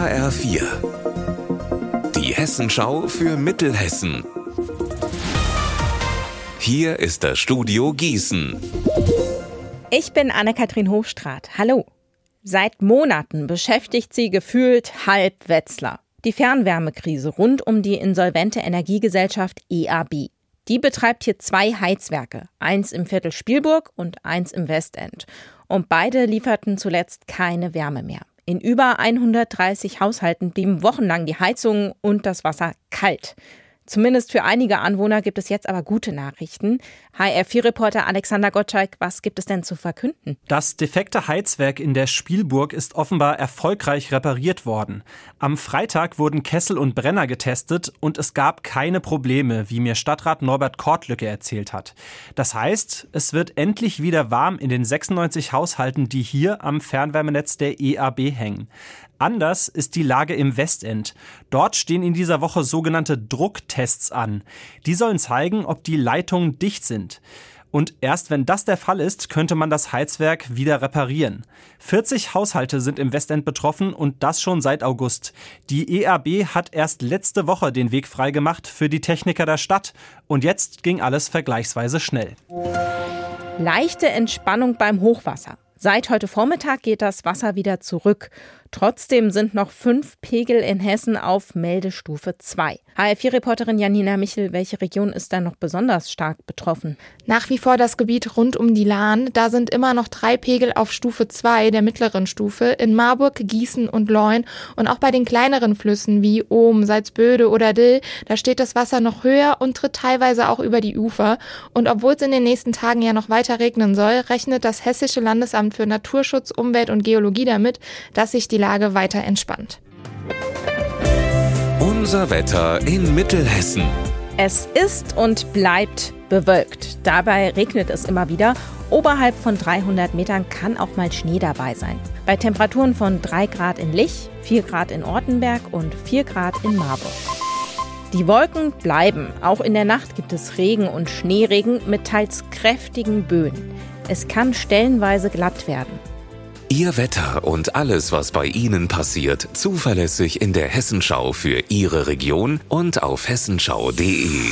HR4. Die Hessenschau für Mittelhessen. Hier ist das Studio Gießen. Ich bin Anne-Kathrin Hofstraat. Hallo. Seit Monaten beschäftigt sie gefühlt halb Wetzlar. Die Fernwärmekrise rund um die insolvente Energiegesellschaft EAB. Die betreibt hier zwei Heizwerke, eins im Viertel Spielburg und eins im Westend. Und beide lieferten zuletzt keine Wärme mehr. In über 130 Haushalten blieben wochenlang die Heizungen und das Wasser kalt. Zumindest für einige Anwohner gibt es jetzt aber gute Nachrichten. HR4-Reporter Alexander Gottschalk, was gibt es denn zu verkünden? Das defekte Heizwerk in der Spielburg ist offenbar erfolgreich repariert worden. Am Freitag wurden Kessel und Brenner getestet und es gab keine Probleme, wie mir Stadtrat Norbert Kortlücke erzählt hat. Das heißt, es wird endlich wieder warm in den 96 Haushalten, die hier am Fernwärmenetz der EAB hängen. Anders ist die Lage im Westend. Dort stehen in dieser Woche sogenannte Drucktests an. Die sollen zeigen, ob die Leitungen dicht sind. Und erst wenn das der Fall ist, könnte man das Heizwerk wieder reparieren. 40 Haushalte sind im Westend betroffen und das schon seit August. Die EAB hat erst letzte Woche den Weg freigemacht für die Techniker der Stadt und jetzt ging alles vergleichsweise schnell. Leichte Entspannung beim Hochwasser. Seit heute Vormittag geht das Wasser wieder zurück. Trotzdem sind noch fünf Pegel in Hessen auf Meldestufe 2. HR4-Reporterin Janina Michel, welche Region ist da noch besonders stark betroffen? Nach wie vor das Gebiet rund um die Lahn. Da sind immer noch drei Pegel auf Stufe 2 der mittleren Stufe in Marburg, Gießen und Leun. Und auch bei den kleineren Flüssen wie Ohm, Salzböde oder Dill, da steht das Wasser noch höher und tritt teilweise auch über die Ufer. Und obwohl es in den nächsten Tagen ja noch weiter regnen soll, rechnet das Hessische Landesamt für Naturschutz, Umwelt und Geologie damit, dass sich die Lage weiter entspannt. Unser Wetter in Mittelhessen. Es ist und bleibt bewölkt. Dabei regnet es immer wieder. Oberhalb von 300 Metern kann auch mal Schnee dabei sein. Bei Temperaturen von 3 Grad in Lich, 4 Grad in Ortenberg und 4 Grad in Marburg. Die Wolken bleiben. Auch in der Nacht gibt es Regen und Schneeregen mit teils kräftigen Böen. Es kann stellenweise glatt werden. Ihr Wetter und alles, was bei Ihnen passiert, zuverlässig in der Hessenschau für Ihre Region und auf hessenschau.de.